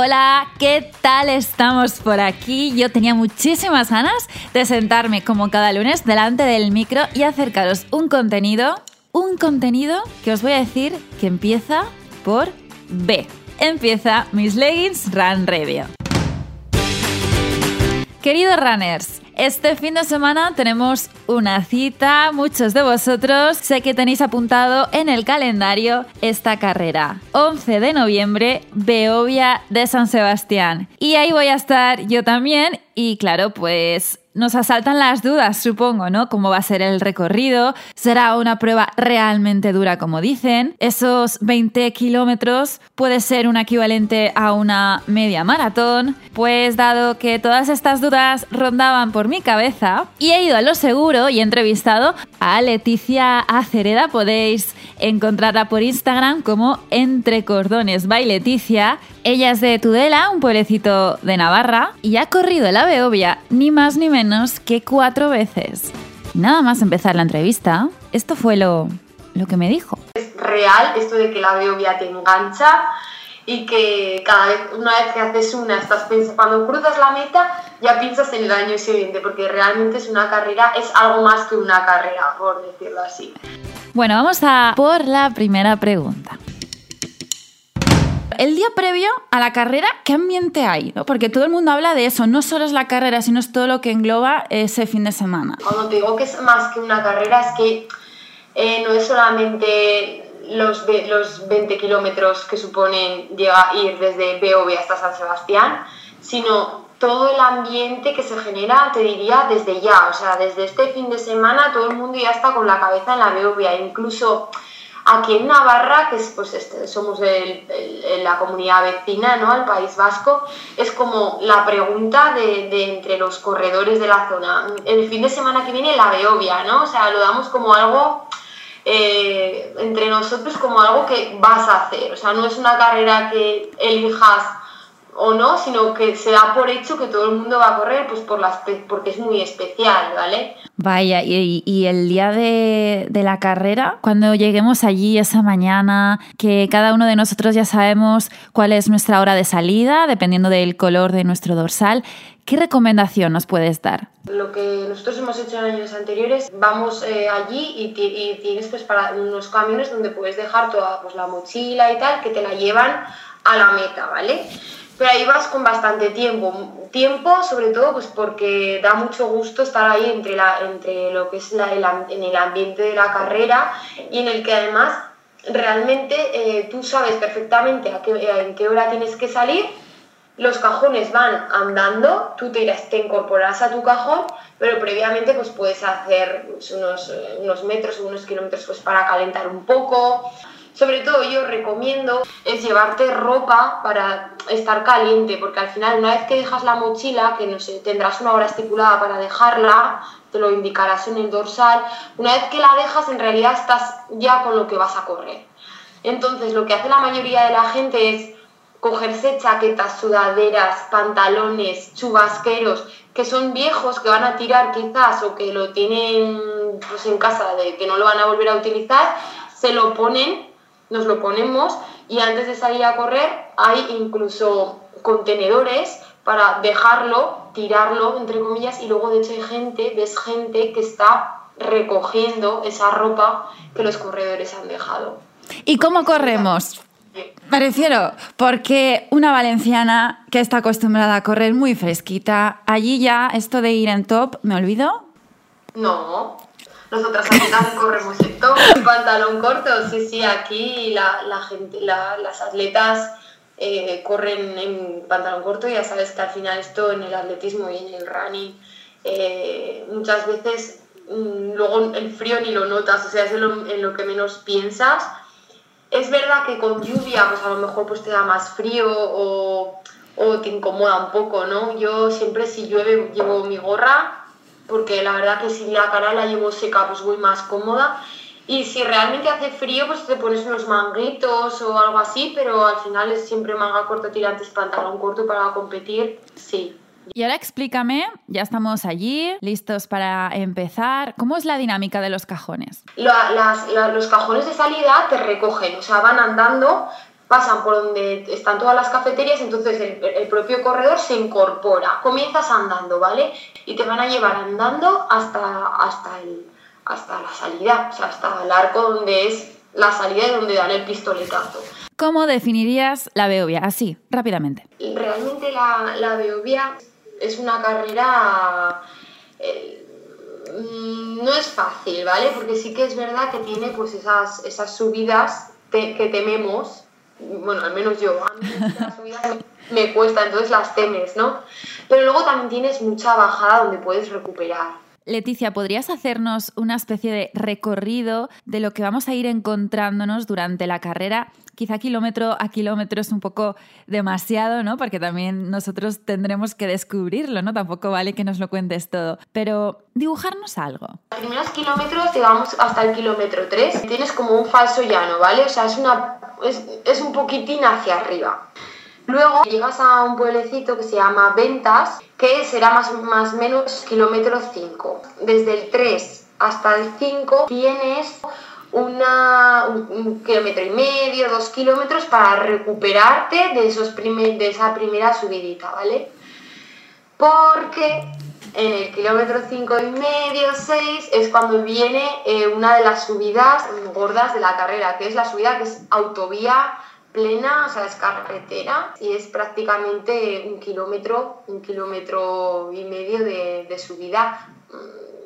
Hola, ¿qué tal estamos por aquí? Yo tenía muchísimas ganas de sentarme como cada lunes delante del micro y acercaros un contenido, un contenido que os voy a decir que empieza por B. Empieza mis leggings Run Review. Queridos runners, este fin de semana tenemos una cita, muchos de vosotros sé que tenéis apuntado en el calendario esta carrera. 11 de noviembre, Beovia de San Sebastián. Y ahí voy a estar yo también y claro, pues nos asaltan las dudas, supongo, ¿no? ¿Cómo va a ser el recorrido? ¿Será una prueba realmente dura, como dicen? ¿Esos 20 kilómetros puede ser un equivalente a una media maratón? Pues dado que todas estas dudas rondaban por mi cabeza, y he ido a lo seguro y he entrevistado a Leticia Acereda, podéis encontrarla por Instagram como Entre Cordones by Leticia. Ella es de Tudela, un pueblecito de Navarra, y ha corrido la Beovia ni más ni menos que cuatro veces. nada más empezar la entrevista, esto fue lo, lo que me dijo. Es real esto de que la Beovia te engancha y que cada vez, una vez que haces una, estás pensando, cuando cruzas la meta, ya piensas en el año siguiente, porque realmente es una carrera, es algo más que una carrera, por decirlo así. Bueno, vamos a por la primera pregunta. El día previo a la carrera, ¿qué ambiente hay? Porque todo el mundo habla de eso, no solo es la carrera, sino es todo lo que engloba ese fin de semana. Cuando te digo que es más que una carrera, es que eh, no es solamente los, los 20 kilómetros que suponen llegar, ir desde Beove hasta San Sebastián, sino todo el ambiente que se genera, te diría, desde ya, o sea, desde este fin de semana todo el mundo ya está con la cabeza en la Beovia, incluso aquí en Navarra, que es, pues este, somos la comunidad vecina, ¿no?, al País Vasco, es como la pregunta de, de, entre los corredores de la zona, el fin de semana que viene la Beovia, ¿no?, o sea, lo damos como algo... Eh, entre nosotros como algo que vas a hacer, o sea, no es una carrera que elijas o no, sino que se da por hecho que todo el mundo va a correr pues por las, porque es muy especial, ¿vale? Vaya, y, el día de, de, la carrera, cuando lleguemos allí esa mañana, que cada uno de nosotros ya sabemos cuál es nuestra hora de salida, dependiendo del color de nuestro dorsal, ¿qué recomendación nos puedes dar? Lo que nosotros hemos hecho en años anteriores, vamos eh, allí y, y, tienes pues para unos camiones donde puedes dejar toda pues, la mochila y tal, que te la llevan a la meta, ¿vale? Pero ahí vas con bastante tiempo. Tiempo, sobre todo, pues porque da mucho gusto estar ahí entre, la, entre lo que es el, en el ambiente de la carrera y en el que además realmente eh, tú sabes perfectamente a qué, en qué hora tienes que salir, los cajones van andando, tú te, irás, te incorporarás a tu cajón, pero previamente pues puedes hacer pues, unos, unos metros o unos kilómetros pues para calentar un poco, sobre todo yo recomiendo es llevarte ropa para estar caliente, porque al final una vez que dejas la mochila, que no sé, tendrás una hora estipulada para dejarla, te lo indicarás en el dorsal, una vez que la dejas en realidad estás ya con lo que vas a correr. Entonces lo que hace la mayoría de la gente es cogerse chaquetas, sudaderas, pantalones, chubasqueros, que son viejos, que van a tirar quizás o que lo tienen pues, en casa, de que no lo van a volver a utilizar, se lo ponen nos lo ponemos y antes de salir a correr hay incluso contenedores para dejarlo, tirarlo, entre comillas, y luego de hecho hay gente, ves gente que está recogiendo esa ropa que los corredores han dejado. ¿Y cómo corremos? Me refiero, porque una valenciana que está acostumbrada a correr muy fresquita, allí ya esto de ir en top, ¿me olvido? No, nosotras aquí también corremos en top, en pantalón corto, sí, sí, aquí la, la gente, la, las atletas eh, corren en pantalón corto, ya sabes que al final esto en el atletismo y en el running eh, muchas veces mm, luego el frío ni lo notas, o sea, es en lo, que menos piensas. Es verdad que con lluvia pues a lo mejor pues te da más frío o, o te incomoda un poco, ¿no? Yo siempre si llueve llevo mi gorra porque la verdad que si la cara la llevo seca pues voy más cómoda. Y si realmente hace frío, pues te pones unos manguitos o algo así, pero al final es siempre manga corta, tirantes, pantalón corto para competir, sí. Y ahora explícame, ya estamos allí, listos para empezar. ¿Cómo es la dinámica de los cajones? las, los cajones de salida te recogen, o sea, van andando pasan por donde están todas las cafeterías, entonces el, propio corredor se incorpora. Comienzas andando, ¿vale? Y te van a llevar andando hasta, hasta, el, hasta la salida, o sea, hasta el arco donde es la salida y donde dan el pistoletazo. ¿Cómo definirías la Beovia? Así, rápidamente. Realmente la, la Beovia es una carrera... Eh, no es fácil, ¿vale? Porque sí que es verdad que tiene pues esas, esas subidas que tememos, bueno, al menos yo, a mí las subidas me, cuesta, entonces las temes, ¿no? Pero luego también tienes mucha bajada donde puedes recuperar. Leticia, ¿podrías hacernos una especie de recorrido de lo que vamos a ir encontrándonos durante la carrera? Quizá kilómetro a kilómetro es un poco demasiado, ¿no? Porque también nosotros tendremos que descubrirlo, ¿no? Tampoco vale que nos lo cuentes todo. Pero dibujarnos algo. Los primeros kilómetros llegamos hasta el kilómetro 3. Tienes como un falso llano, ¿vale? O sea, es, una, es, es un poquitín hacia arriba. Luego llegas a un pueblecito que se llama Ventas, que será más o menos kilómetro 5. Desde el 3 hasta el 5 tienes una, un, kilómetro y medio, dos kilómetros para recuperarte de, esos de esa primera subidita, ¿vale? Porque en el kilómetro 5 y medio, 6, es cuando viene eh, una de las subidas gordas de la carrera, que es la subida que es autovía plena, o sea, es carretera y es prácticamente un kilómetro, un kilómetro y medio de, subida. mm,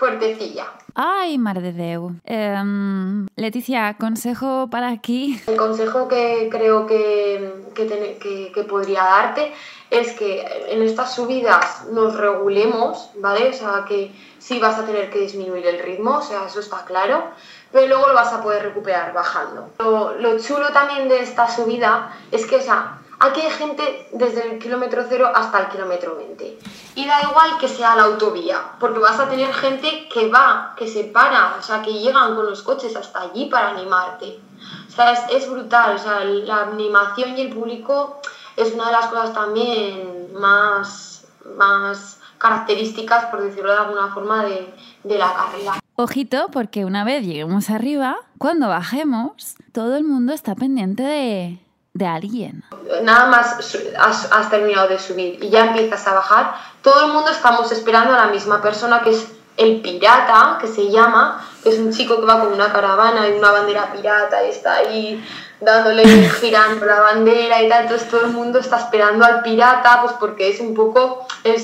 fuertecilla. Ay, madre de Deu. Em, Leticia, consejo para aquí. El consejo que creo que, que, que, podría darte es que en estas subidas nos regulemos, ¿vale? O sea, que sí vas a tener que disminuir el ritmo, o sea, eso está claro, pero luego lo vas a poder recuperar bajando. Lo, chulo también de esta subida es que, o sea, aquí hay gente desde el kilómetro cero hasta el kilómetro 20. Y da igual que sea la autovía, porque vas a tener gente que va, que se para, o sea, que llegan con los coches hasta allí para animarte. O sea, es, es brutal, o sea, la animación y el público es una de las cosas también más, más características, por decirlo de alguna forma, de, de la carrera. Ojito, porque una vez lleguemos arriba, cuando bajemos, todo el mundo está pendiente de, de alguien. Nada más has, has, terminado de subir y ya empiezas a bajar, todo el mundo estamos esperando a la misma persona que es el pirata, que se llama, que es un chico que va con una caravana y una bandera pirata y está ahí dándole, girando la bandera y tal, entonces todo el mundo está esperando al pirata, pues porque es un poco el,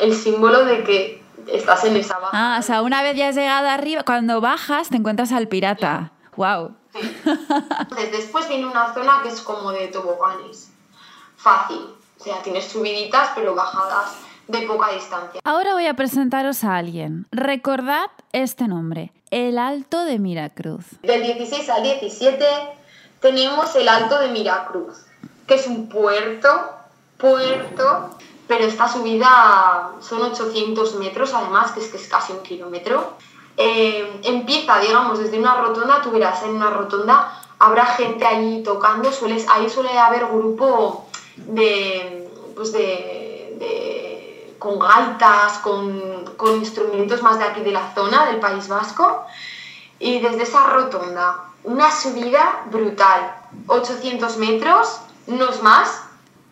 el símbolo de que estás en esa baja. Ah, o sea, una vez ya has llegado arriba, cuando bajas te encuentras al pirata. Wow. Después viene una zona que es como de toboganes. Fácil. O sea, tienes subiditas, pero bajadas de poca distancia. Ahora voy a presentaros a alguien. Recordad este nombre, el Alto de Miracruz. Del 16 al 17 tenemos el Alto de Miracruz, que es un puerto, puerto pero esta subida son 800 metros, además, que es que es casi un kilómetro. Eh, empieza, digamos, desde una rotonda, tú verás en una rotonda, habrá gente allí tocando, sueles, ahí suele haber grupo de, pues de, con gaitas, con, con instrumentos más de aquí de la zona, del País Vasco, y desde esa rotonda, una subida brutal, 800 metros, no es más,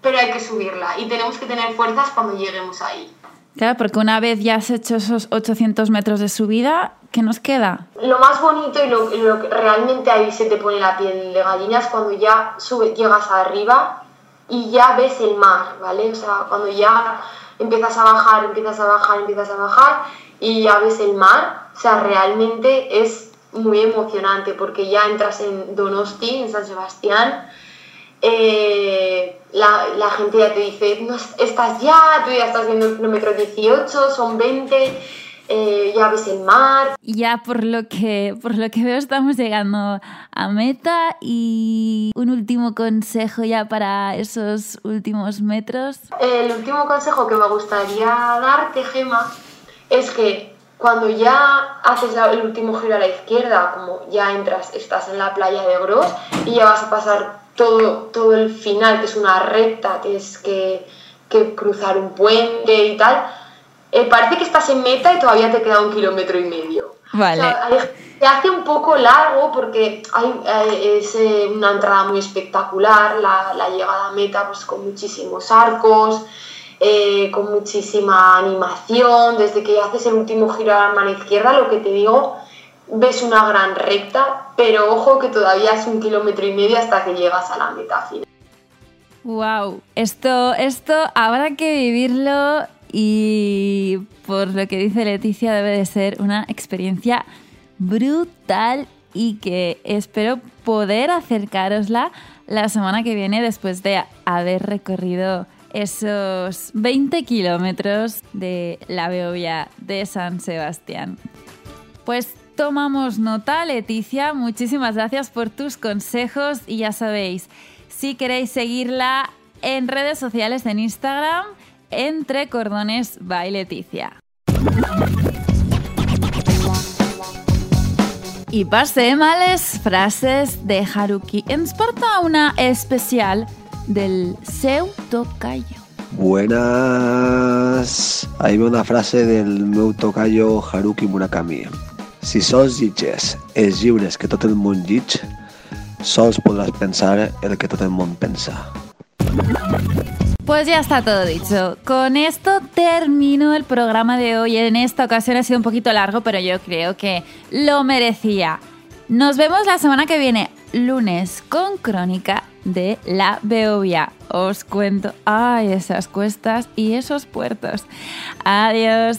pero hay que subirla y tenemos que tener fuerzas cuando lleguemos ahí. Claro, porque una vez ya has hecho esos 800 metros de subida, ¿qué nos queda? Lo más bonito y lo, que realmente ahí se te pone la piel de gallina es cuando ya sube, llegas arriba y ya ves el mar, ¿vale? O sea, cuando ya empiezas a bajar, empiezas a bajar, empiezas a bajar y ya ves el mar, o sea, realmente es muy emocionante porque ya entras en Donosti, en San Sebastián, eh, la, la, gente ya te dice, no, estás ya, tú ya estás viendo el kilómetro 18, son 20, eh, ya ves el mar. Ya por lo, que, por lo que veo estamos llegando a meta y un último consejo ya para esos últimos metros. El último consejo que me gustaría darte, Gema, es que cuando ya haces el último giro a la izquierda, como ya entras, estás en la playa de Gros y ya vas a pasar todo, todo el final, que es una recta, que es que, que cruzar un puente y tal, eh, parece que estás en meta y todavía te queda un kilómetro y medio. Vale. Se hace un poco largo porque hay, es eh, una entrada muy espectacular, la, la, llegada a meta pues con muchísimos arcos, eh, con muchísima animación, desde que haces el último giro a la mano izquierda, lo que te digo, ves una gran recta, pero ojo que todavía es un kilómetro y medio hasta que llegas a la meta final. Wow, esto, esto habrá que vivirlo y por lo que dice Leticia debe de ser una experiencia brutal y que espero poder acercarosla la semana que viene después de haber recorrido esos 20 kilómetros de la Beovia de San Sebastián. Pues tomamos nota, Leticia. Muchísimas gracias por tus consejos y ya sabéis, si queréis seguirla en redes sociales en Instagram, entre cordones by Leticia. Y pase males frases de Haruki. Ens porta una especial del seu tocayo. Buenas. Ahí ve una frase del meu tocayo Haruki Murakami. Si sols llitges els llibres que tot el món llig, sols podrás pensar el que todo el mundo pensa. Pues ya está todo dicho. Con esto termino el programa de hoy. En esta ocasión ha sido un poquito largo, pero yo creo que lo merecía. Nos vemos la semana que viene, lunes, con crónica de la Beovia. Os cuento, ay, esas cuestas y esos puertos. Adiós.